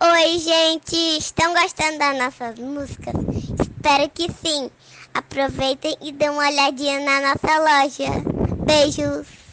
Oi, gente! Estão gostando das nossas músicas? Espero que sim! Aproveitem e dêem uma olhadinha na nossa loja. Beijos!